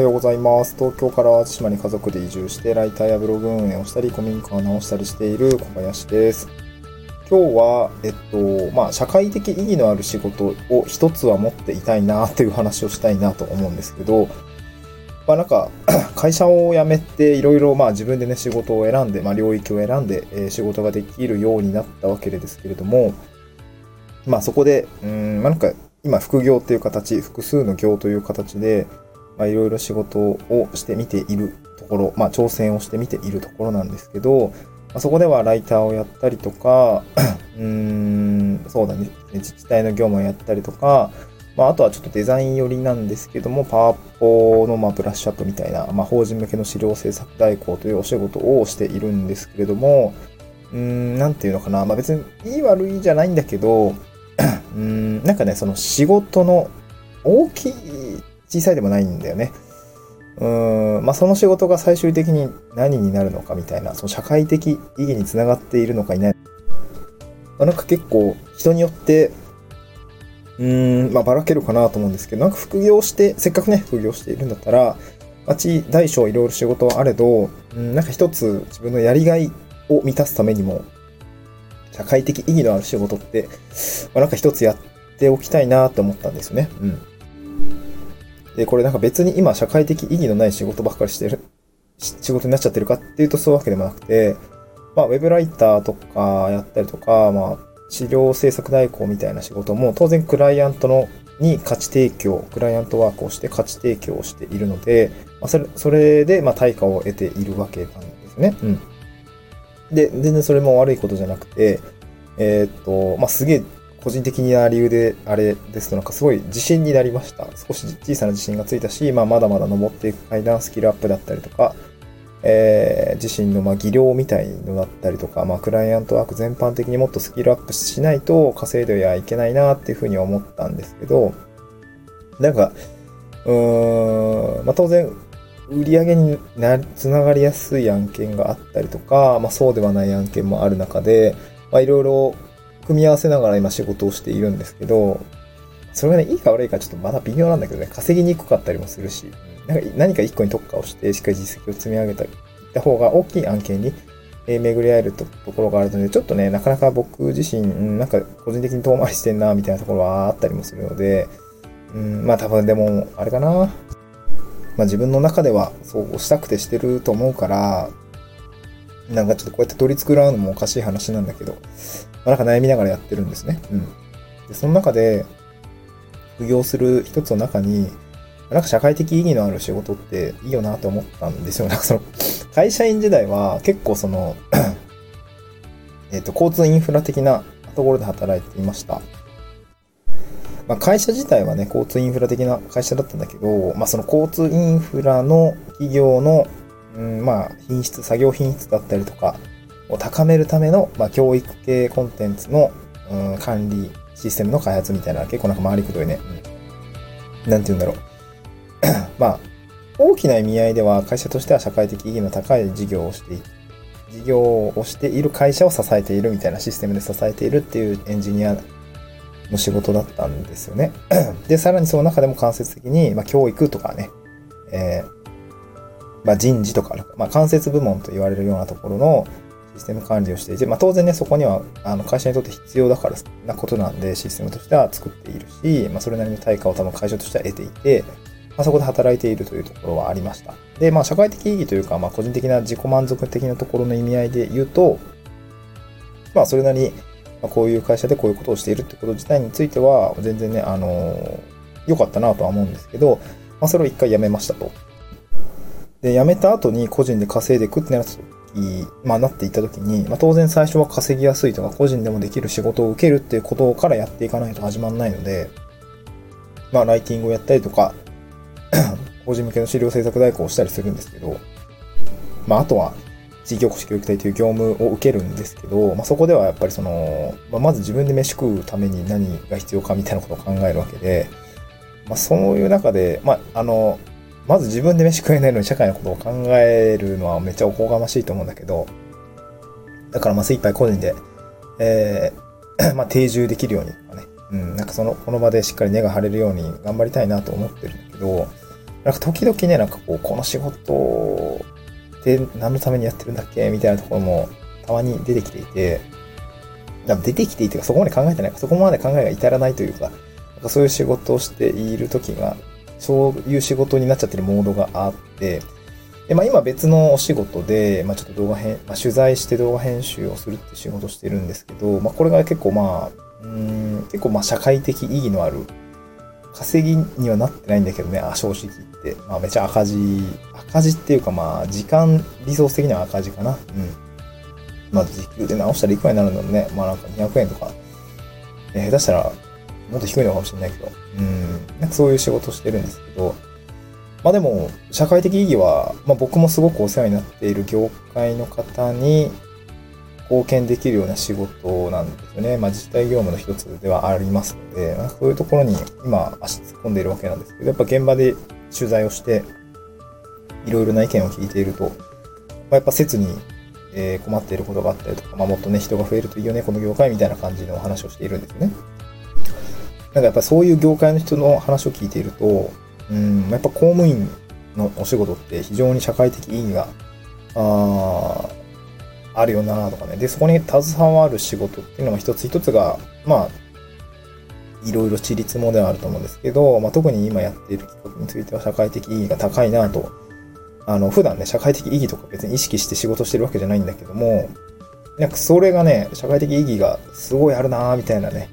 はようございます。東京から淡路島に家族で移住して、ライターやブログ運営をしたり、古民家を直したりしている小林です。今日は、えっと、まあ、社会的意義のある仕事を一つは持っていたいなという話をしたいなと思うんですけど、まあ、なんか、会社を辞めて、いろいろ、まあ、自分でね、仕事を選んで、まあ、領域を選んで、え仕事ができるようになったわけですけれども、まあ、そこで、うん、まあ、なんか、今、副業っていう形、複数の業という形で、まあ、いろいろ仕事をしてみているところ、まあ、挑戦をしてみているところなんですけど、まあ、そこではライターをやったりとか、うーん、そうだね、自治体の業務をやったりとか、まあ、あとはちょっとデザイン寄りなんですけども、パワポのまブラッシュアップみたいな、まあ、法人向けの資料制作代行というお仕事をしているんですけれども、うーん、なんていうのかな、まあ、別にいい悪いじゃないんだけど、うーん、なんかね、その仕事の大きい、小さいでもないんだよね。うーん、まあ、その仕事が最終的に何になるのかみたいな、その社会的意義につながっているのかいない。まあ、なんか結構人によって、うーん、まあ、ばらけるかなと思うんですけど、なんか副業して、せっかくね、副業しているんだったら、まあ、ち大小いろいろ仕事はあれど、うん、なんか一つ自分のやりがいを満たすためにも、社会的意義のある仕事って、まあ、なんか一つやっておきたいなと思ったんですよね。うん。で、これなんか別に今社会的意義のない仕事ばっかりしてる、仕事になっちゃってるかっていうとそういうわけでもなくて、まあ、ウェブライターとかやったりとか、まあ、資料制作代行みたいな仕事も当然クライアントのに価値提供、クライアントワークをして価値提供をしているので、まあ、それそれでまあ対価を得ているわけなんですね。うん。で、全然それも悪いことじゃなくて、えーっと、まあ、すげえ個人的な理由であれですとなんかすごい自信になりました。少し小さな自信がついたし、まあ、まだまだ登っていく階段スキルアップだったりとか、えー自身のまあ技量みたいのだったりとか、まあ、クライアントワーク全般的にもっとスキルアップしないと稼いではいけないなっていうふうに思ったんですけど、なんか、うーん、まあ、当然、売り上げになつながりやすい案件があったりとか、まあ、そうではない案件もある中で、まあ、いろいろ組み合わせながら今仕事をしているんですけど、それがね、いいか悪いかちょっとまだ微妙なんだけどね、稼ぎにくかったりもするし、なんか何か一個に特化をして、しっかり実績を積み上げたいった方が大きい案件に、巡り合えるところがあるので、ちょっとね、なかなか僕自身、なんか個人的に遠回りしてんな、みたいなところはあったりもするので、うん、まあ多分でも、あれかな。まあ自分の中ではそうしたくてしてると思うから、なんかちょっとこうやって取り繕うのもおかしい話なんだけど、まあ、なんか悩みながらやってるんですね。うん。で、その中で、副業する一つの中に、なんか社会的意義のある仕事っていいよなと思ったんですよ。なんかその、会社員時代は結構その、えっと、交通インフラ的なところで働いていました。まあ、会社自体はね、交通インフラ的な会社だったんだけど、まあ、その交通インフラの企業の、うん、まあ、品質、作業品質だったりとかを高めるための、まあ、教育系コンテンツの、うん、管理システムの開発みたいな、結構なんか回りくどいね、うん、なんて言うんだろう。まあ、大きな意味合いでは会社としては社会的意義の高い事業をしてい事業をしている会社を支えているみたいなシステムで支えているっていうエンジニアの仕事だったんですよね。で、さらにその中でも間接的に、まあ、教育とかね、えーまあ、人事とか、まあ、間接部門と言われるようなところのシステム管理をしていて、まあ、当然ね、そこにはあの会社にとって必要だからなことなんで、システムとしては作っているし、まあ、それなりの対価を多分会社としては得ていて、まあ、そこで働いているというところはありました。で、まあ、社会的意義というか、まあ、個人的な自己満足的なところの意味合いで言うと、まあ、それなりに、ま、こういう会社でこういうことをしているってこと自体については、全然ね、あのー良かったなとは思うんですけど、まあ、それを一回辞めましたと。で、辞めた後に個人で稼いでいくってなった時、まあ、なっていった時に、まあ、当然最初は稼ぎやすいとか、個人でもできる仕事を受けるっていうことからやっていかないと始まらないので、まあ、ライティングをやったりとか、法人向けの資料制作代行をしたりするんですけど、まあ、あとは、地域おこし教育隊という業務を受けるんですけど、まあ、そこではやっぱりその、まあ、まず自分で飯食うために何が必要かみたいなことを考えるわけで、まあ、そういう中で、まあ、あの、まず自分で飯食えないのに社会のことを考えるのはめっちゃおこがましいと思うんだけど、だからまあ精一杯個人で、えー まあ定住できるようにとかね、うん、なんかその、この場でしっかり根が張れるように頑張りたいなと思ってるんだけど、なんか時々ね、なんかこう、この仕事って何のためにやってるんだっけ？みたいなところもたまに出てきていて、出てきていて、そこまで考えてない。か、そこまで考えが至らないというか、なんかそういう仕事をしている時が、そういう仕事になっちゃってるモードがあって、で、まあ今別のお仕事で、まあちょっと動画編、まあ取材して動画編集をするって仕事してるんですけど、まあこれが結構まあ、うん、結構まあ社会的意義のある、稼ぎにはなってないんだけどね、あ、正直言って。まあめちゃ赤字、赤字っていうかまあ時間リソース的には赤字かな。うん。まあ時給で直したらいくらになるんだろうね。まあなんか200円とか、えー、下手したらもっと低いのかもしれないけど、うん、なんかそういう仕事をしてるんですけど、まあでも、社会的意義は、まあ僕もすごくお世話になっている業界の方に貢献できるような仕事なんですよね。まあ自治体業務の一つではありますので、まあ、そういうところに今足突っ込んでいるわけなんですけど、やっぱ現場で取材をして、いろいろな意見を聞いていると、まあ、やっぱ切に、え困っていることがあったりとか、まあ、もっとね、人が増えるといいよね、この業界みたいな感じのお話をしているんですよね。なんかやっぱそういう業界の人の話を聞いていると、うん、やっぱ公務員のお仕事って非常に社会的意義が、ああるよなとかね。で、そこに携わる仕事っていうのが一つ一つが、まあ、いろいろ地立もではあると思うんですけど、まあ、特に今やっている企画については社会的意義が高いなと、あの、普段ね、社会的意義とか別に意識して仕事してるわけじゃないんだけども、なんかそれがね、社会的意義がすごいあるなみたいなね、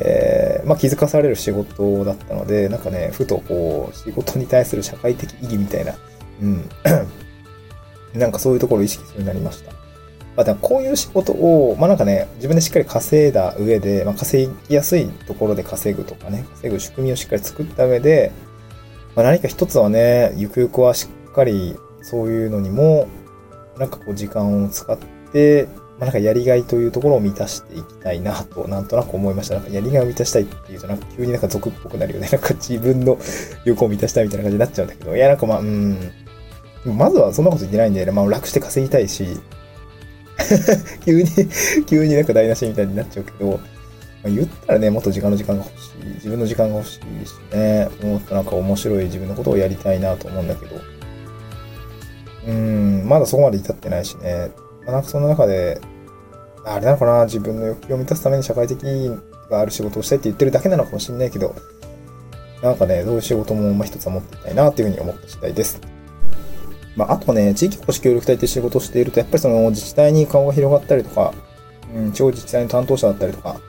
えー、まあ、気づかされる仕事だったので、なんかね、ふとこう、仕事に対する社会的意義みたいな、うん。なんかそういうところを意識するようになりました。まあ、でもこういう仕事を、まあなんかね、自分でしっかり稼いだ上で、まあ、稼ぎやすいところで稼ぐとかね、稼ぐ仕組みをしっかり作った上で、まあ、何か一つはね、ゆくゆくはしっかりそういうのにも、なんかこう時間を使って、まあ、なんかやりがいというところを満たしていきたいなと、なんとなく思いました。なんかやりがいを満たしたいっていうと、なんか急になんか俗っぽくなるよね。なんか自分の欲を満たしたいみたいな感じになっちゃうんだけど、いや、なんかまあ、うん。まずはそんなこと言ってないんで、ね、まあ楽して稼ぎたいし、急に急になんか台無しみたいになっちゃうけど、まあ、言ったらね、もっと時間の時間が欲しい。自分の時間が欲しいしね、もっとなんか面白い自分のことをやりたいなと思うんだけど、うん、まだそこまで至ってないしね。まあ、なんかその中で、あれなのかな、自分の欲求を満たすために社会的がある仕事をしたいって言ってるだけなのかもしれないけど、なんかね、どういう仕事も一つは持っていたいなっていうふうに思った次第です。まあ、あとね、地域保守協力隊って仕事をしていると、やっぱりその自治体に顔が広がったりとか、うん、地方自治体の担当者だったりとか、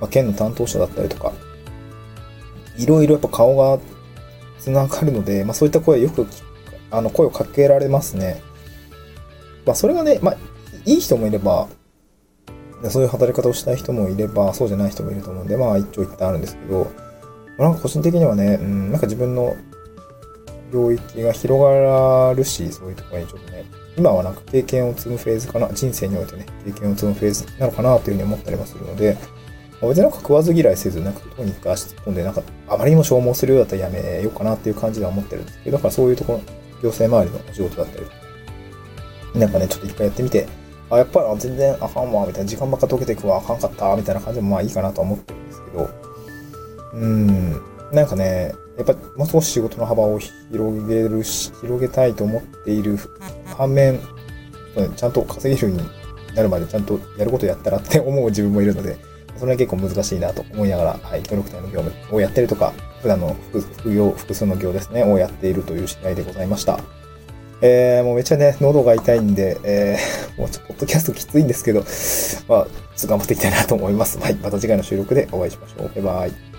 まあ、県の担当者だったりとか、いろいろやっぱ顔が繋がるので、まあそういった声よく、あの、声をかけられますね。まあそれがね、まあ、いい人もいれば、そういう働き方をしたい人もいれば、そうじゃない人もいると思うんで、まあ一長一短あるんですけど、なんか個人的にはね、うん、なんか自分の領域が広がるし、そういうところにちょっとね、今はなんか経験を積むフェーズかな、人生においてね、経験を積むフェーズなのかなというふうに思ったりもするので、別になんか食わず嫌いせず、なんかとにかく足突っ込んで、なんかあまりにも消耗するようだったらやめようかなっていう感じでは思ってるんですけど、だからそういうところ、行政周りのお仕事だったり、なんかね、ちょっと一回やってみて、あ、やっぱり全然あかんわ、みたいな、時間ばっか溶けていくわ、あかんかった、みたいな感じでもまあいいかなと思ってるんですけど、うん、なんかね、やっぱもう少し仕事の幅を広げるし、広げたいと思っている反面、ちゃんと稼げるようになるまでちゃんとやることやったらって思う自分もいるので、それは結構難しいなと思いながら、はい、協力隊の業務をやってるとか、普段の副業、複数の業ですね、をやっているという次第でございました。えー、もうめっちゃね、喉が痛いんで、えー、もうちょっと、ポッドキャストきついんですけど、まあ、ちょっと頑張っていきたいなと思います。はい、また次回の収録でお会いしましょう。バイバイ。